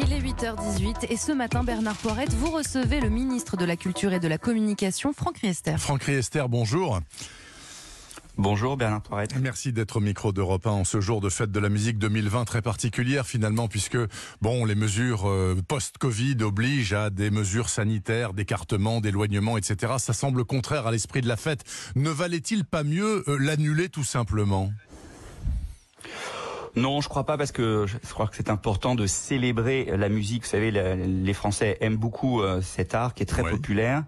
Il est 8h18 et ce matin, Bernard Poirette, vous recevez le ministre de la Culture et de la Communication, Franck Riester. Franck Riester, bonjour. Bonjour Bernard Poirette. Merci d'être au micro d'Europe 1 en ce jour de fête de la musique 2020 très particulière finalement puisque bon les mesures euh, post-Covid obligent à des mesures sanitaires, d'écartement, d'éloignement, etc. Ça semble contraire à l'esprit de la fête. Ne valait-il pas mieux euh, l'annuler tout simplement? Non, je crois pas parce que je crois que c'est important de célébrer la musique. Vous savez, les Français aiment beaucoup euh, cet art qui est très populaire.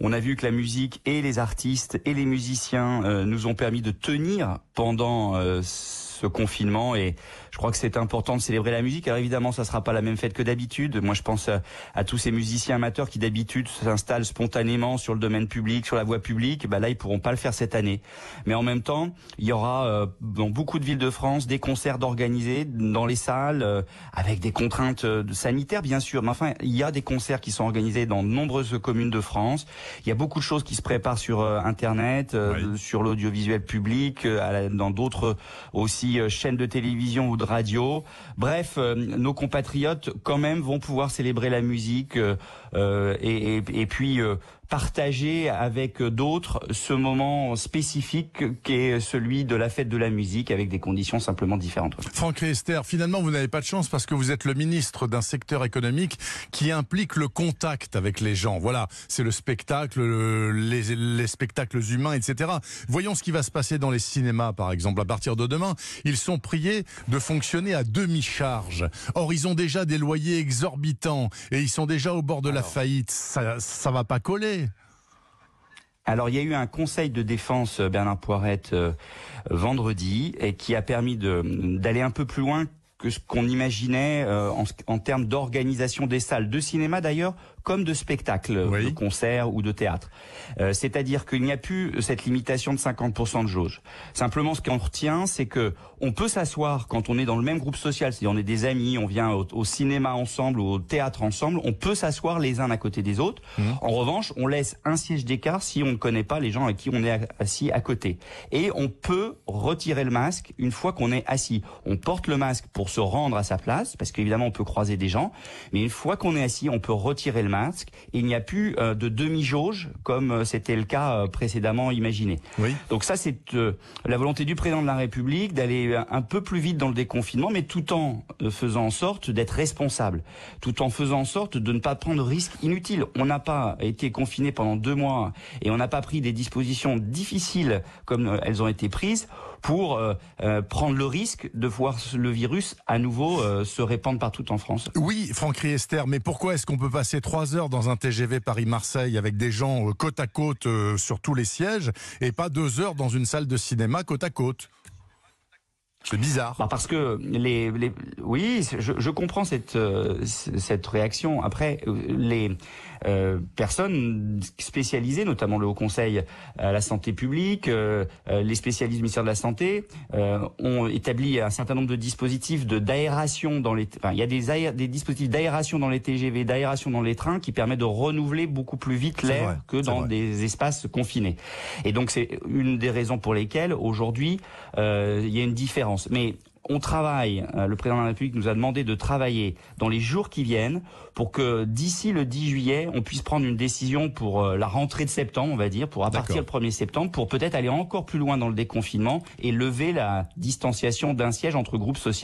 On a vu que la musique et les artistes et les musiciens euh, nous ont permis de tenir pendant euh, ce confinement et je crois que c'est important de célébrer la musique. Alors évidemment, ça sera pas la même fête que d'habitude. Moi, je pense à, tous ces musiciens amateurs qui d'habitude s'installent spontanément sur le domaine public, sur la voie publique. Bah là, ils pourront pas le faire cette année. Mais en même temps, il y aura euh, dans beaucoup de villes de France des concerts d'organiser dans les salles euh, avec des contraintes euh, sanitaires, bien sûr. Mais enfin, il y a des concerts qui sont organisés dans de nombreuses communes de France. Il y a beaucoup de choses qui se préparent sur Internet, sur l'audiovisuel public, dans d'autres aussi chaînes de télévision ou radio. Bref, euh, nos compatriotes quand même vont pouvoir célébrer la musique euh, euh, et, et, puis partager avec d'autres ce moment spécifique qui est celui de la fête de la musique avec des conditions simplement différentes. Franck Esther, finalement vous n'avez pas de chance parce que vous êtes le ministre d'un secteur économique qui implique le contact avec les gens. Voilà, c'est le spectacle, les, les, spectacles humains, etc. Voyons ce qui va se passer dans les cinémas par exemple. À partir de demain, ils sont priés de fonctionner à demi-charge. Or, ils ont déjà des loyers exorbitants et ils sont déjà au bord de la faillite. Ça, ça va pas coller. Alors il y a eu un conseil de défense euh, Bernard Poirette euh, vendredi qui a permis d'aller un peu plus loin que ce qu'on imaginait euh, en, termes d'organisation des salles. De cinéma d'ailleurs comme de spectacles, de concerts ou de théâtre. Euh, c'est-à-dire qu'il n'y a plus cette limitation de 50% de jauge. Simplement, ce qu'on retient, c'est que on peut s'asseoir quand on est dans le même groupe social, si on est des amis, on vient au, cinéma ensemble ou au théâtre ensemble, on peut s'asseoir les uns à côté des autres. Mmh. En revanche, on laisse un siège d'écart si on ne connaît pas les gens avec qui on est assis à côté. Et on peut retirer le masque une fois qu'on est assis. On porte le masque pour se rendre à sa place, parce qu'évidemment on peut croiser des gens, mais une fois qu'on est assis, on peut retirer le masque. Il n'y a plus euh, de demi-jauge comme euh, c'était le cas euh, précédemment imaginé. Oui. Donc ça, c'est la volonté du président de la République d'aller un peu plus vite dans le déconfinement, mais tout en faisant en sorte d'être responsable, tout en faisant en sorte de ne pas prendre de risques inutiles. On n'a pas été confiné pendant deux mois et on n'a pas pris des dispositions difficiles comme elles ont été prises pour prendre le risque de voir le virus à nouveau se répandre partout en France. Oui, Franck Riester, mais pourquoi est-ce qu'on peut passer trois heures dans un TGV Paris-Marseille avec des gens euh, côte à côte euh, sur tous les sièges et pas deux heures dans une salle de cinéma côte à côte. C'est bizarre. Bah parce que les, les oui, je, je, comprends cette euh, cette réaction. Après, les euh, personnes spécialisées, notamment le Haut Conseil à la santé publique, euh, les spécialistes du ministère de la santé, ont établi un certain nombre de dispositifs de d'aération dans les. Enfin, il y a des des dispositifs d'aération dans les TGV, d'aération dans les trains qui permettent de renouveler beaucoup plus vite l'air que dans des espaces confinés. Et donc c'est une des raisons pour lesquelles aujourd'hui il y a une différence mais on travaille, euh, le président de la République nous a demandé de travailler dans les jours qui viennent pour que d'ici le 10 juillet, on puisse prendre une décision pour euh, la rentrée de septembre, on va dire, pour à partir le 1er septembre, pour peut-être aller encore plus loin dans le déconfinement et lever la distanciation d'un siège entre groupes sociaux.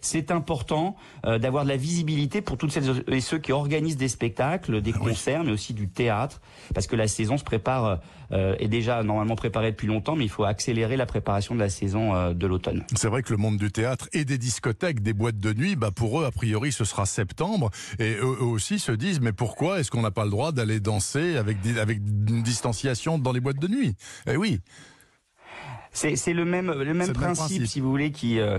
C'est important euh, d'avoir de la visibilité pour toutes celles et ceux qui organisent des spectacles, des ah concerts, mais aussi du théâtre, parce que la saison se prépare, est déjà normalement préparée depuis longtemps, mais il faut accélérer la préparation de la saison de l'automne. C'est vrai que le monde du théâtre et des discothèques, des boîtes de nuit, bah pour eux, a priori, ce sera septembre. Et eux, aussi se disent, mais pourquoi est-ce qu'on n'a pas le droit d'aller danser avec, avec une distanciation dans les boîtes de nuit? Eh oui. C'est le même, le même, principe, si vous voulez, qui euh,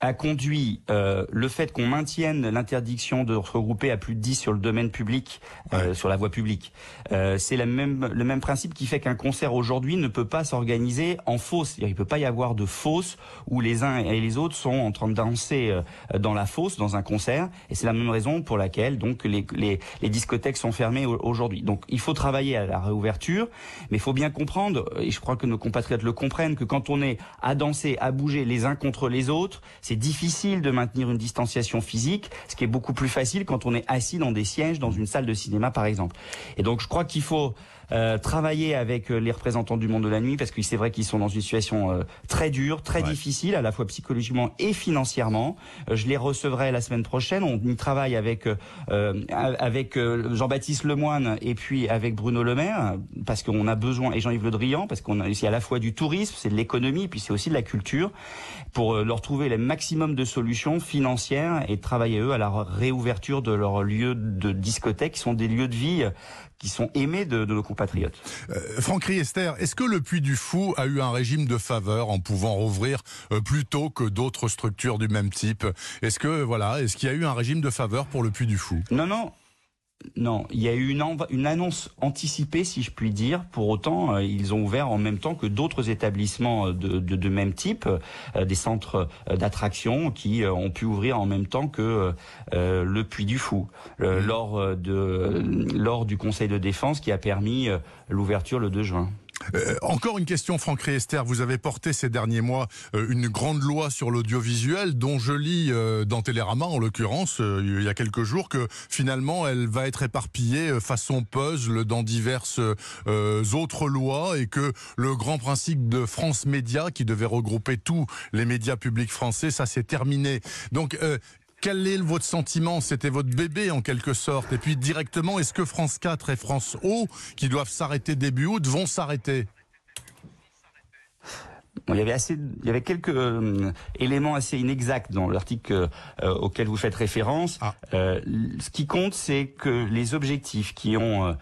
a conduit euh, le fait qu'on maintienne l'interdiction de regrouper à plus de 10 sur le domaine public, euh, sur la voie publique. Euh, c'est même, le même principe qui fait qu'un concert aujourd'hui ne peut pas s'organiser en fosse. Il ne peut pas y avoir de fosse où les uns et les autres sont en train de danser euh, dans la fosse, dans un concert. Et c'est la même raison pour laquelle donc les, les, les discothèques sont fermées aujourd'hui. Donc il faut travailler à la réouverture, mais il faut bien comprendre, et je crois que nos compatriotes le comprennent, que quand on est à danser, à bouger les uns contre les autres, c'est difficile de maintenir une distanciation physique, ce qui est beaucoup plus facile quand on est assis dans des sièges dans une salle de cinéma par exemple. Et donc je crois qu'il faut euh, travailler avec euh, les représentants du monde de la nuit parce que c'est vrai qu'ils sont dans une situation euh, très dure, très difficile, à la fois psychologiquement et financièrement. je les recevrai la semaine prochaine. On y travaille avec avec Jean-Baptiste Lemoine et puis avec Bruno Le Maire parce qu'on a besoin et Jean-Yves Le Drian parce qu'on a ici à la fois du tourisme, c'est de l'économie, puis c'est aussi de la culture pour leur trouver le maximum de solutions financières et travailler eux à la réouverture de leurs lieux de discothèque qui sont des lieux de vie qui sont aimés de, nos compatriotes. Euh, Franck Riester, est-ce que le Puy du Fou a eu un régime de faveur en pouvant rouvrir euh, plus tôt que d'autres structures du même type? Est-ce que voilà, est-ce qu'il y a eu un régime de faveur pour le Puy du Fou? Non, non. Non, il y a eu une, annonce anticipée, si je puis dire. Pour autant, euh, ils ont ouvert en même temps que d'autres établissements de, même type, des centres d'attraction qui ont pu ouvrir en même temps que le Puy du Fou lors de lors du Conseil de défense qui a permis l'ouverture le 2 juin. Euh, encore une question, Franck Riester. Vous avez porté ces derniers mois euh, une grande loi sur l'audiovisuel, dont je lis euh, dans Télérama, en l'occurrence, il y a quelques jours, que finalement elle va être éparpillée façon puzzle dans diverses autres lois et que le grand principe de France Média, qui devait regrouper tous les médias publics français, ça s'est terminé. Donc quel est votre sentiment? C'était votre bébé en quelque sorte. Et puis directement, est-ce que France 4 et France O, qui doivent s'arrêter début août, vont s'arrêter? Il y avait assez, il y avait quelques euh, éléments assez inexacts dans l'article euh, auquel vous faites référence. Ah. Euh, ce qui compte, c'est que les objectifs qui ont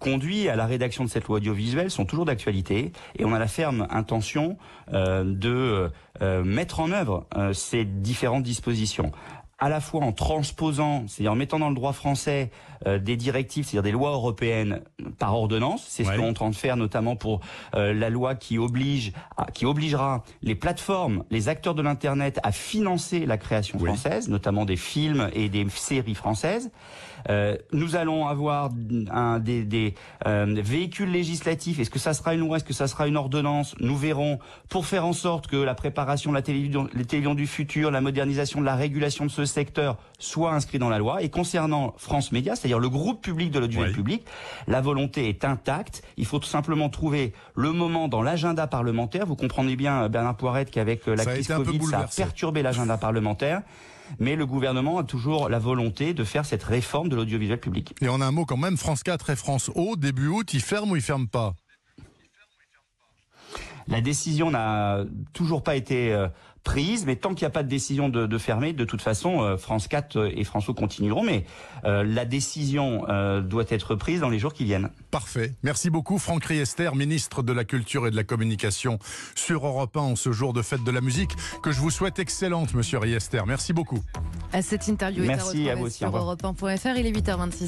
conduit à la rédaction de cette loi audiovisuelle sont toujours d'actualité et on a la ferme intention de mettre en œuvre ces différentes dispositions à la fois en transposant, c'est-à-dire en mettant dans le droit français euh, des directives, c'est-à-dire des lois européennes par ordonnance. C'est ce qu'on est en train de faire notamment pour euh, la loi qui oblige, qui obligera les plateformes, les acteurs de l'internet à financer la création française, notamment des films et des séries françaises. Euh, nous allons avoir un, des, des véhicules législatifs. Est-ce que ça sera une loi? Est-ce que ça sera une ordonnance? Nous verrons pour faire en sorte que la préparation de la télévision, les télévisions du futur, la modernisation de la régulation de ce secteur soit inscrit dans la loi. Et concernant France Média, c'est-à-dire le groupe public de l'audiovisuel public, la volonté est intacte. Il faut tout simplement trouver le moment dans l'agenda parlementaire. Vous comprenez bien, Bernard Poirette, qu'avec euh, la crise Covid, ça a perturbé l'agenda parlementaire mais le gouvernement a toujours la volonté de faire cette réforme de l'audiovisuel public. Et en un mot quand même, France 4 et France O, début août, ils ferment ou ils ferment pas? La décision n'a toujours pas été euh, prise, mais tant qu'il n'y a pas de décision de, de fermer, de toute façon, euh, France 4 et France O continueront, mais euh, la décision doit être prise dans les jours qui viennent. Parfait. Merci beaucoup Franck Riester, ministre de la Culture et de la Communication sur Europe 1 en ce jour de fête de la musique, que je vous souhaite excellente, monsieur Riester. Merci beaucoup. À cette interview Merci à, vous sur Europe 1.fr, il est 8h26.